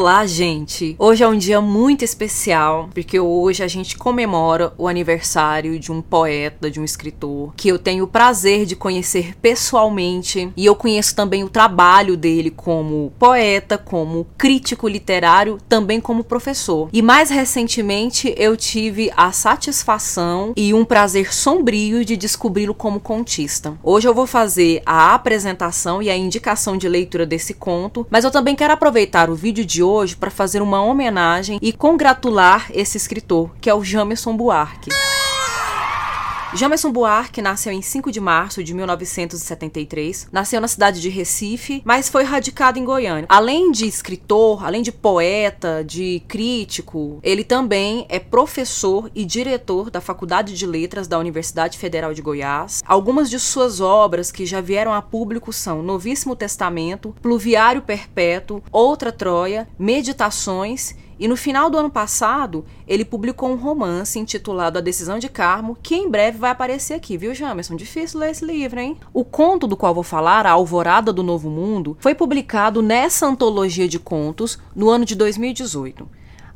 Olá, gente! Hoje é um dia muito especial, porque hoje a gente comemora o aniversário de um poeta, de um escritor, que eu tenho o prazer de conhecer pessoalmente, e eu conheço também o trabalho dele como poeta, como crítico literário, também como professor. E mais recentemente eu tive a satisfação e um prazer sombrio de descobri-lo como contista. Hoje eu vou fazer a apresentação e a indicação de leitura desse conto, mas eu também quero aproveitar o vídeo de hoje para fazer uma homenagem e congratular esse escritor, que é o Jamerson Buarque. Jamerson Buarque nasceu em 5 de março de 1973. Nasceu na cidade de Recife, mas foi radicado em Goiânia. Além de escritor, além de poeta, de crítico, ele também é professor e diretor da Faculdade de Letras da Universidade Federal de Goiás. Algumas de suas obras que já vieram a público são Novíssimo Testamento, Pluviário Perpétuo, Outra Troia, Meditações e no final do ano passado, ele publicou um romance intitulado A Decisão de Carmo, que em breve vai aparecer aqui, viu, Jamerson? Difícil ler esse livro, hein? O conto do qual vou falar, A Alvorada do Novo Mundo, foi publicado nessa antologia de contos no ano de 2018.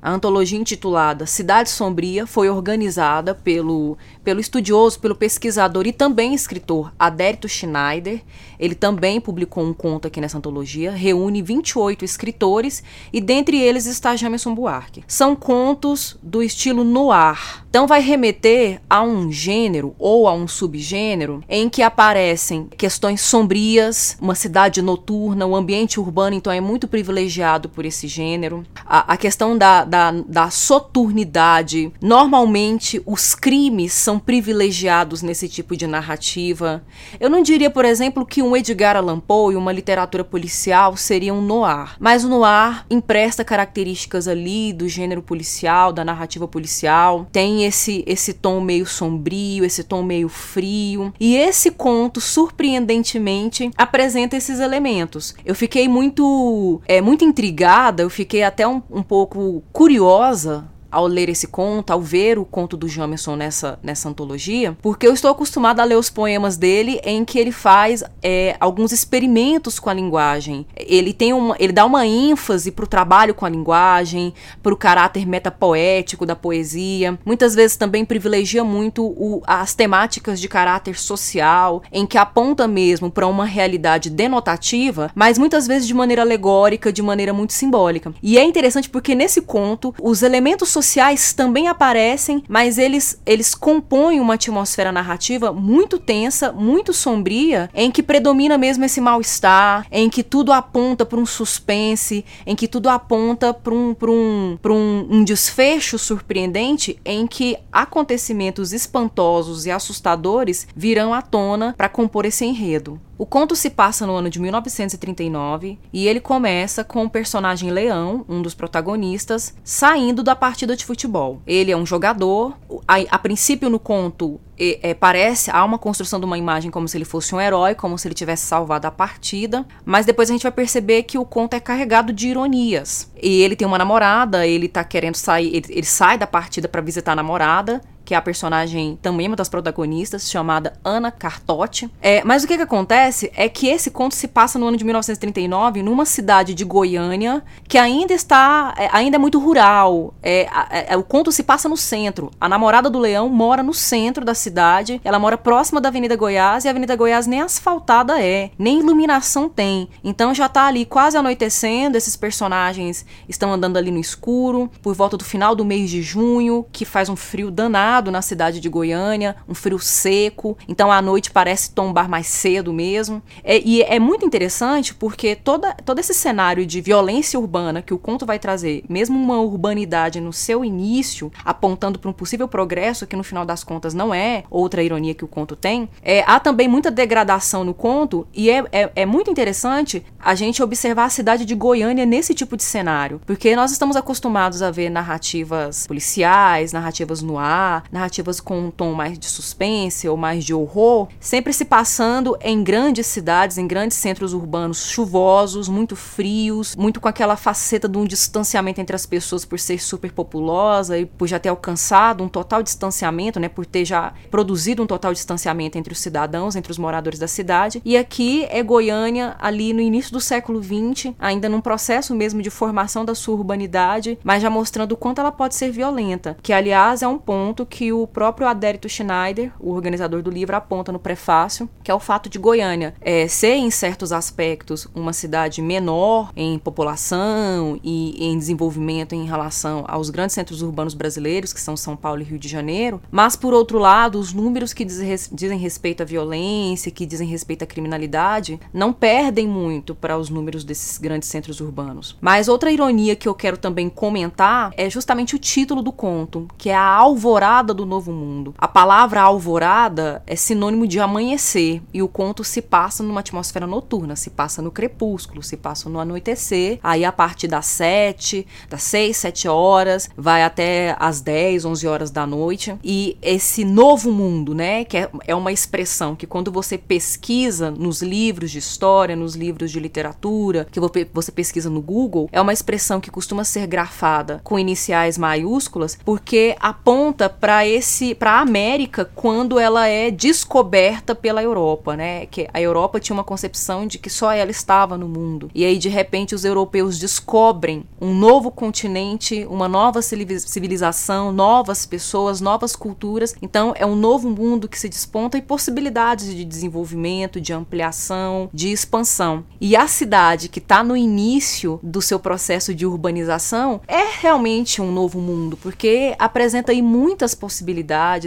A antologia intitulada Cidade Sombria foi organizada pelo, pelo estudioso, pelo pesquisador e também escritor Adérito Schneider. Ele também publicou um conto aqui nessa antologia, reúne 28 escritores e dentre eles está Jameson Buarque. São contos do estilo noir. Então vai remeter a um gênero ou a um subgênero em que aparecem questões sombrias, uma cidade noturna, o ambiente urbano então é muito privilegiado por esse gênero. A, a questão da da, da soturnidade. Normalmente, os crimes são privilegiados nesse tipo de narrativa. Eu não diria, por exemplo, que um Edgar Allan Poe, uma literatura policial, seria um noir. Mas o noir empresta características ali do gênero policial, da narrativa policial. Tem esse, esse tom meio sombrio, esse tom meio frio. E esse conto, surpreendentemente, apresenta esses elementos. Eu fiquei muito, é, muito intrigada, eu fiquei até um, um pouco curiosa curiosa ao ler esse conto, ao ver o conto do Jamerson nessa, nessa antologia, porque eu estou acostumada a ler os poemas dele em que ele faz é, alguns experimentos com a linguagem. Ele tem uma, ele dá uma ênfase para o trabalho com a linguagem, para o caráter metapoético da poesia. Muitas vezes também privilegia muito o, as temáticas de caráter social, em que aponta mesmo para uma realidade denotativa, mas muitas vezes de maneira alegórica, de maneira muito simbólica. E é interessante porque nesse conto os elementos sociais sociais também aparecem, mas eles, eles compõem uma atmosfera narrativa muito tensa, muito sombria, em que predomina mesmo esse mal-estar, em que tudo aponta para um suspense, em que tudo aponta para um, um, um, um desfecho surpreendente, em que acontecimentos espantosos e assustadores virão à tona para compor esse enredo. O conto se passa no ano de 1939 e ele começa com o personagem Leão, um dos protagonistas, saindo da partida de futebol. Ele é um jogador, a, a princípio no conto é, parece há uma construção de uma imagem como se ele fosse um herói, como se ele tivesse salvado a partida, mas depois a gente vai perceber que o conto é carregado de ironias. E ele tem uma namorada, ele tá querendo sair, ele, ele sai da partida para visitar a namorada que é a personagem também uma das protagonistas, chamada Ana Cartotti. É, mas o que, que acontece é que esse conto se passa no ano de 1939, numa cidade de Goiânia, que ainda está, é, ainda é muito rural. É, é, o conto se passa no centro. A namorada do leão mora no centro da cidade, ela mora próxima da Avenida Goiás, e a Avenida Goiás nem asfaltada é, nem iluminação tem. Então já tá ali quase anoitecendo, esses personagens estão andando ali no escuro, por volta do final do mês de junho, que faz um frio danado na cidade de Goiânia, um frio seco, então a noite parece tombar mais cedo mesmo. É, e é muito interessante porque toda, todo esse cenário de violência urbana que o conto vai trazer, mesmo uma urbanidade no seu início, apontando para um possível progresso, que no final das contas não é outra ironia que o conto tem, é, há também muita degradação no conto e é, é, é muito interessante a gente observar a cidade de Goiânia nesse tipo de cenário, porque nós estamos acostumados a ver narrativas policiais, narrativas no ar, narrativas com um tom mais de suspense ou mais de horror, sempre se passando em grandes cidades, em grandes centros urbanos chuvosos, muito frios, muito com aquela faceta de um distanciamento entre as pessoas por ser super populosa e por já ter alcançado um total distanciamento, né, por ter já produzido um total distanciamento entre os cidadãos, entre os moradores da cidade. E aqui é Goiânia ali no início do século XX, ainda num processo mesmo de formação da sua urbanidade, mas já mostrando o quanto ela pode ser violenta, que aliás é um ponto que o próprio Adérito Schneider, o organizador do livro, aponta no prefácio, que é o fato de Goiânia é, ser em certos aspectos uma cidade menor em população e em desenvolvimento em relação aos grandes centros urbanos brasileiros, que são São Paulo e Rio de Janeiro, mas por outro lado, os números que dizem respeito à violência, que dizem respeito à criminalidade, não perdem muito para os números desses grandes centros urbanos. Mas outra ironia que eu quero também comentar é justamente o título do conto, que é a alvorada do novo mundo. A palavra alvorada é sinônimo de amanhecer e o conto se passa numa atmosfera noturna, se passa no crepúsculo, se passa no anoitecer. Aí a partir das sete, das seis, sete horas, vai até as dez, onze horas da noite. E esse novo mundo, né, que é, é uma expressão que quando você pesquisa nos livros de história, nos livros de literatura, que você pesquisa no Google, é uma expressão que costuma ser grafada com iniciais maiúsculas, porque aponta para esse para a América quando ela é descoberta pela Europa, né? Que a Europa tinha uma concepção de que só ela estava no mundo. E aí de repente os europeus descobrem um novo continente, uma nova civilização, novas pessoas, novas culturas. Então é um novo mundo que se desponta e possibilidades de desenvolvimento, de ampliação, de expansão. E a cidade que está no início do seu processo de urbanização é realmente um novo mundo, porque apresenta aí muitas possibilidades,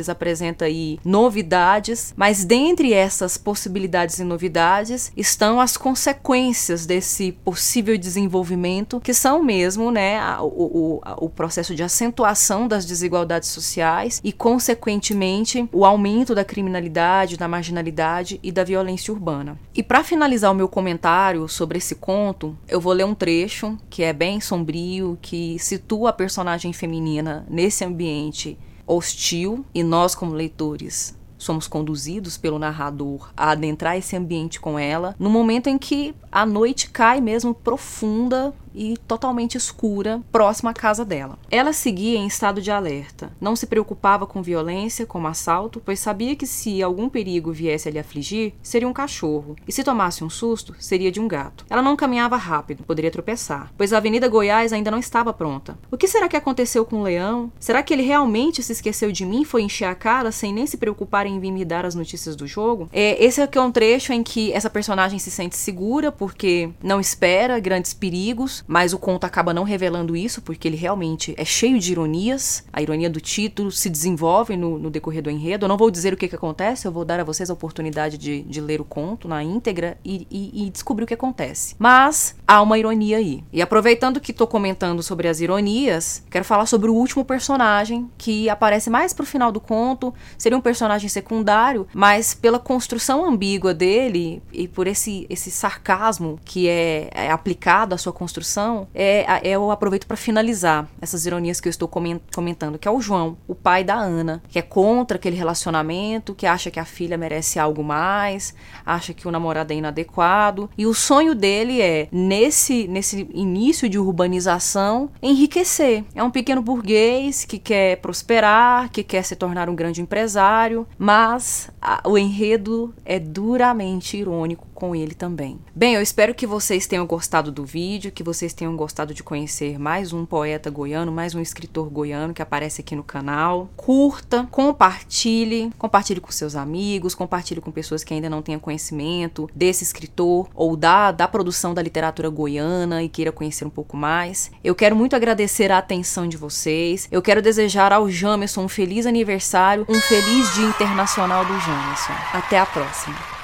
apresenta aí novidades, mas dentre essas possibilidades e novidades estão as consequências desse possível desenvolvimento, que são mesmo né, o, o, o processo de acentuação das desigualdades sociais e, consequentemente, o aumento da criminalidade, da marginalidade e da violência urbana. E para finalizar o meu comentário sobre esse conto, eu vou ler um trecho que é bem sombrio, que situa a personagem feminina nesse ambiente hostil e nós, como leitores, somos conduzidos pelo narrador a adentrar esse ambiente com ela, no momento em que a noite cai mesmo profunda e totalmente escura, próxima à casa dela. Ela seguia em estado de alerta. Não se preocupava com violência, como assalto, pois sabia que se algum perigo viesse a lhe afligir, seria um cachorro, e se tomasse um susto, seria de um gato. Ela não caminhava rápido, poderia tropeçar, pois a Avenida Goiás ainda não estava pronta. O que será que aconteceu com o leão? Será que ele realmente se esqueceu de mim, foi encher a cara sem nem se preocupar em vir me dar as notícias do jogo? É, esse aqui é um trecho em que essa personagem se sente segura porque não espera grandes perigos, mas o conto acaba não revelando isso, porque ele realmente é cheio de ironias. A ironia do título se desenvolve no, no decorrer do enredo. Eu não vou dizer o que, que acontece, eu vou dar a vocês a oportunidade de, de ler o conto na íntegra e, e, e, descobrir o que acontece. Mas há uma ironia aí. E aproveitando que estou comentando sobre as ironias, quero falar sobre o último personagem que aparece mais pro final do conto. Seria um personagem secundário, mas pela construção ambígua dele e por esse, esse sarcasmo que é, é aplicado à sua construção é, é eu aproveito para finalizar essas ironias que eu estou comentando, que é o João, o pai da Ana, que é contra aquele relacionamento, que acha que a filha merece algo mais, acha que o namorado é inadequado, e o sonho dele é nesse nesse início de urbanização enriquecer. É um pequeno burguês que quer prosperar, que quer se tornar um grande empresário, mas a, o enredo é duramente irônico com ele também. Bem, eu espero que vocês tenham gostado do vídeo, que vocês tenham gostado de conhecer mais um poeta goiano, mais um escritor goiano que aparece aqui no canal. Curta, compartilhe, compartilhe com seus amigos, compartilhe com pessoas que ainda não tenham conhecimento desse escritor ou da, da produção da literatura goiana e queira conhecer um pouco mais. Eu quero muito agradecer a atenção de vocês. Eu quero desejar ao Jamerson um feliz aniversário, um feliz Dia Internacional do Jamerson. Até a próxima.